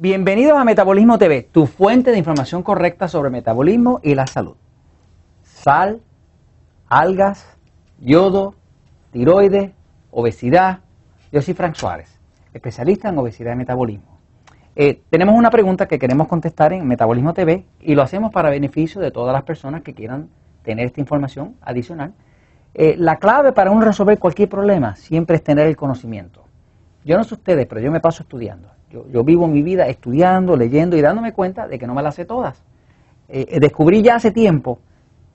Bienvenidos a Metabolismo TV, tu fuente de información correcta sobre metabolismo y la salud. Sal, algas, yodo, tiroides, obesidad. Yo soy Frank Suárez, especialista en obesidad y metabolismo. Eh, tenemos una pregunta que queremos contestar en Metabolismo TV y lo hacemos para beneficio de todas las personas que quieran tener esta información adicional. Eh, la clave para uno resolver cualquier problema siempre es tener el conocimiento. Yo no sé ustedes, pero yo me paso estudiando. Yo, vivo mi vida estudiando, leyendo y dándome cuenta de que no me las sé todas. Eh, eh, descubrí ya hace tiempo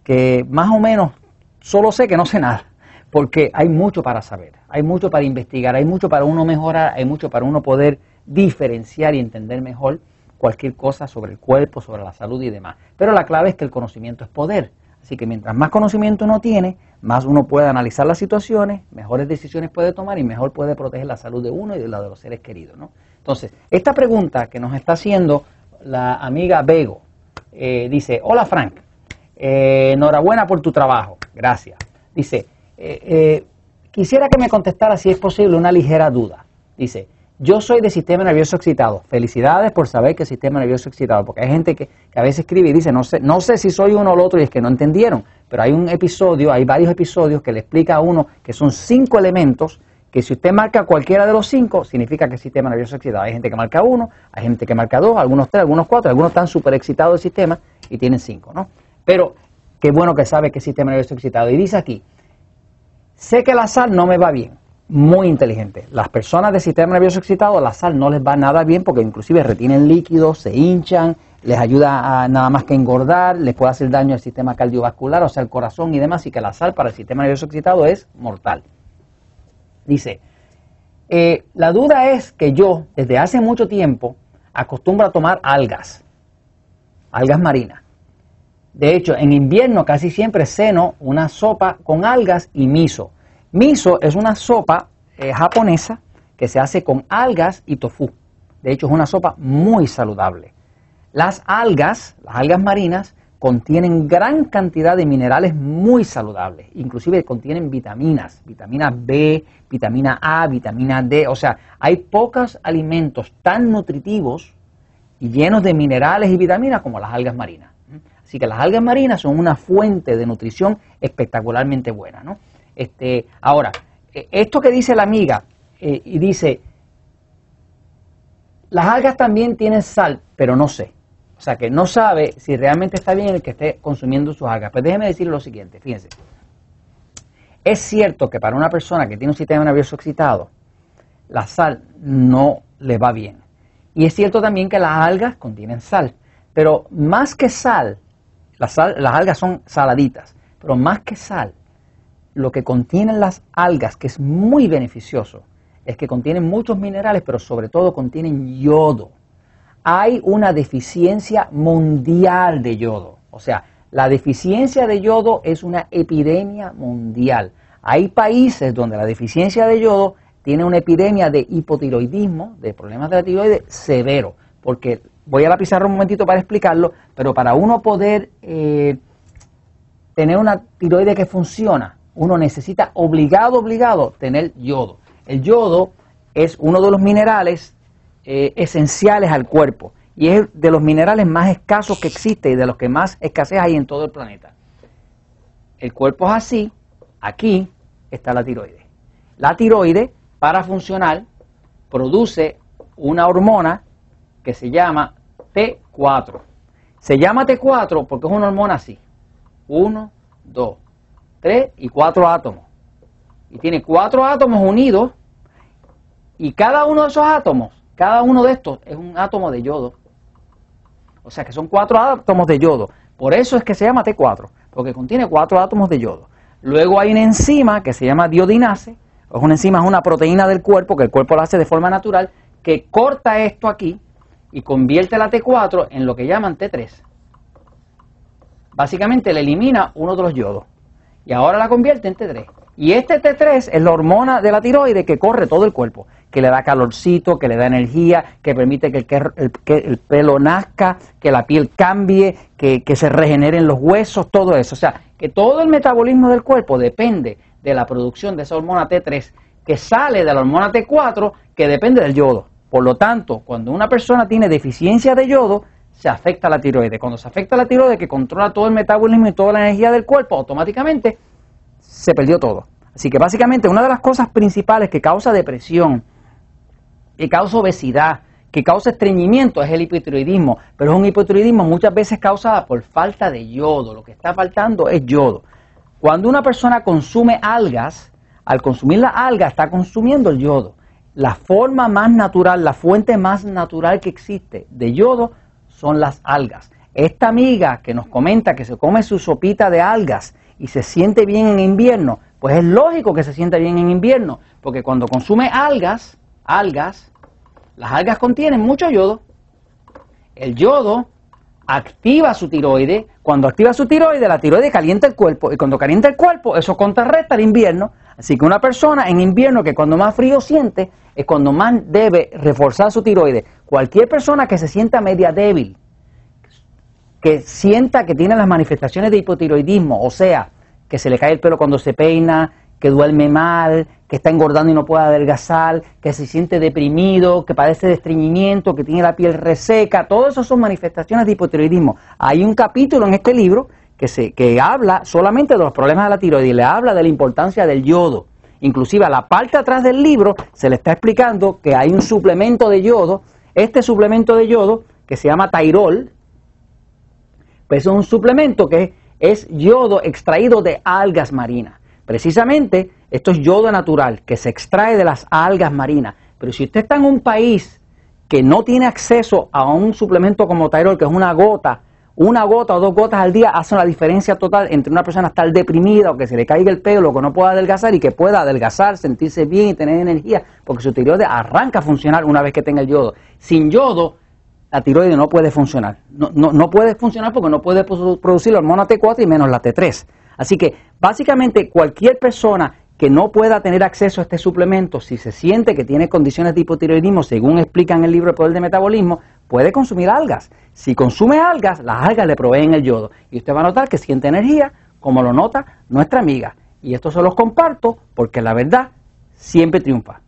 que más o menos solo sé que no sé nada, porque hay mucho para saber, hay mucho para investigar, hay mucho para uno mejorar, hay mucho para uno poder diferenciar y entender mejor cualquier cosa sobre el cuerpo, sobre la salud y demás. Pero la clave es que el conocimiento es poder. Así que mientras más conocimiento uno tiene, más uno puede analizar las situaciones, mejores decisiones puede tomar y mejor puede proteger la salud de uno y de la de los seres queridos. ¿no? Entonces, esta pregunta que nos está haciendo la amiga Bego, eh, dice, hola Frank, eh, enhorabuena por tu trabajo, gracias. Dice, eh, quisiera que me contestara si es posible una ligera duda. Dice, yo soy de sistema nervioso excitado. Felicidades por saber que sistema nervioso excitado, porque hay gente que, a veces escribe y dice, no sé, no sé si soy uno o el otro y es que no entendieron, pero hay un episodio, hay varios episodios que le explica a uno que son cinco elementos que si usted marca cualquiera de los cinco, significa que el sistema nervioso excitado. Hay gente que marca uno, hay gente que marca dos, algunos tres, algunos cuatro, algunos están súper excitados del sistema y tienen cinco, ¿no? Pero qué bueno que sabe que el sistema nervioso excitado. Y dice aquí, sé que la sal no me va bien. Muy inteligente. Las personas de sistema nervioso excitado, la sal no les va nada bien porque inclusive retienen líquidos, se hinchan, les ayuda a nada más que engordar, les puede hacer daño al sistema cardiovascular, o sea, al corazón y demás, y que la sal para el sistema nervioso excitado es mortal. Dice, eh, la duda es que yo desde hace mucho tiempo acostumbro a tomar algas, algas marinas. De hecho, en invierno casi siempre ceno una sopa con algas y miso. Miso es una sopa eh, japonesa que se hace con algas y tofu. De hecho, es una sopa muy saludable. Las algas, las algas marinas, contienen gran cantidad de minerales muy saludables, inclusive contienen vitaminas, vitamina B, vitamina A, vitamina D, o sea, hay pocos alimentos tan nutritivos y llenos de minerales y vitaminas como las algas marinas. Así que las algas marinas son una fuente de nutrición espectacularmente buena. ¿no? Este, ahora, e, esto que dice la amiga, eh, y dice, las algas también tienen sal, pero no sé. O sea, que no sabe si realmente está bien el que esté consumiendo sus algas. Pues déjeme decirle lo siguiente, fíjense. Es cierto que para una persona que tiene un sistema nervioso excitado, la sal no le va bien. Y es cierto también que las algas contienen sal. Pero más que sal, las, las algas son saladitas, pero más que sal, lo que contienen las algas, que es muy beneficioso, es que contienen muchos minerales, pero sobre todo contienen yodo hay una deficiencia mundial de yodo. O sea, la deficiencia de yodo es una epidemia mundial. Hay países donde la deficiencia de yodo tiene una epidemia de hipotiroidismo, de problemas de la tiroides severo. Porque voy a la pizarra un momentito para explicarlo, pero para uno poder eh, tener una tiroide que funciona, uno necesita obligado, obligado tener yodo. El yodo es uno de los minerales eh, esenciales al cuerpo y es de los minerales más escasos que existe y de los que más escasez hay en todo el planeta. El cuerpo es así, aquí está la tiroides. La tiroides, para funcionar, produce una hormona que se llama T4. Se llama T4 porque es una hormona así. Uno, dos, tres y cuatro átomos. Y tiene cuatro átomos unidos y cada uno de esos átomos cada uno de estos es un átomo de yodo. O sea que son cuatro átomos de yodo. Por eso es que se llama T4, porque contiene cuatro átomos de yodo. Luego hay una enzima que se llama diodinase. Es una enzima, es una proteína del cuerpo que el cuerpo la hace de forma natural, que corta esto aquí y convierte la T4 en lo que llaman T3. Básicamente le elimina uno de los yodos y ahora la convierte en T3. Y este T3 es la hormona de la tiroide que corre todo el cuerpo que le da calorcito, que le da energía, que permite que el, pelo nazca, que la piel cambie, que, que, se regeneren los huesos, todo eso. O sea, que todo el metabolismo del cuerpo depende de la producción de esa hormona T3 que sale de la hormona T4 que depende del yodo. Por lo tanto, cuando una persona tiene deficiencia de yodo, se afecta la tiroides. Cuando se afecta la tiroides, que controla todo el metabolismo y toda la energía del cuerpo, automáticamente se perdió todo. Así que básicamente una de las cosas principales que causa depresión, que causa obesidad, que causa estreñimiento es el hipotiroidismo, pero es un hipotiroidismo muchas veces causado por falta de yodo. Lo que está faltando es yodo. Cuando una persona consume algas, al consumir la alga está consumiendo el yodo. La forma más natural, la fuente más natural que existe de yodo son las algas. Esta amiga que nos comenta que se come su sopita de algas y se siente bien en invierno, pues es lógico que se sienta bien en invierno, porque cuando consume algas, algas, las algas contienen mucho yodo. El yodo activa su tiroide. Cuando activa su tiroide, la tiroide calienta el cuerpo. Y cuando calienta el cuerpo, eso contrarresta el invierno. Así que una persona en invierno que cuando más frío siente, es cuando más debe reforzar su tiroide. Cualquier persona que se sienta media débil, que sienta que tiene las manifestaciones de hipotiroidismo, o sea, que se le cae el pelo cuando se peina, que duerme mal, que está engordando y no puede adelgazar, que se siente deprimido, que padece de estreñimiento, que tiene la piel reseca, todo eso son manifestaciones de hipotiroidismo. Hay un capítulo en este libro que, se, que habla solamente de los problemas de la tiroides y le habla de la importancia del yodo. Inclusive a la parte atrás del libro se le está explicando que hay un suplemento de yodo, este suplemento de yodo que se llama Tairol, pues es un suplemento que es yodo extraído de algas marinas. Precisamente, esto es yodo natural que se extrae de las algas marinas. Pero si usted está en un país que no tiene acceso a un suplemento como Tyrol, que es una gota, una gota o dos gotas al día hace la diferencia total entre una persona estar deprimida o que se le caiga el pelo o que no pueda adelgazar y que pueda adelgazar, sentirse bien y tener energía, porque su tiroides arranca a funcionar una vez que tenga el yodo. Sin yodo, la tiroides no puede funcionar. No, no, no puede funcionar porque no puede producir la hormona T4 y menos la T3. Así que básicamente cualquier persona que no pueda tener acceso a este suplemento, si se siente que tiene condiciones de hipotiroidismo, según explica en el libro El Poder de Metabolismo, puede consumir algas. Si consume algas, las algas le proveen el yodo. Y usted va a notar que siente energía, como lo nota nuestra amiga. Y esto se los comparto porque la verdad siempre triunfa.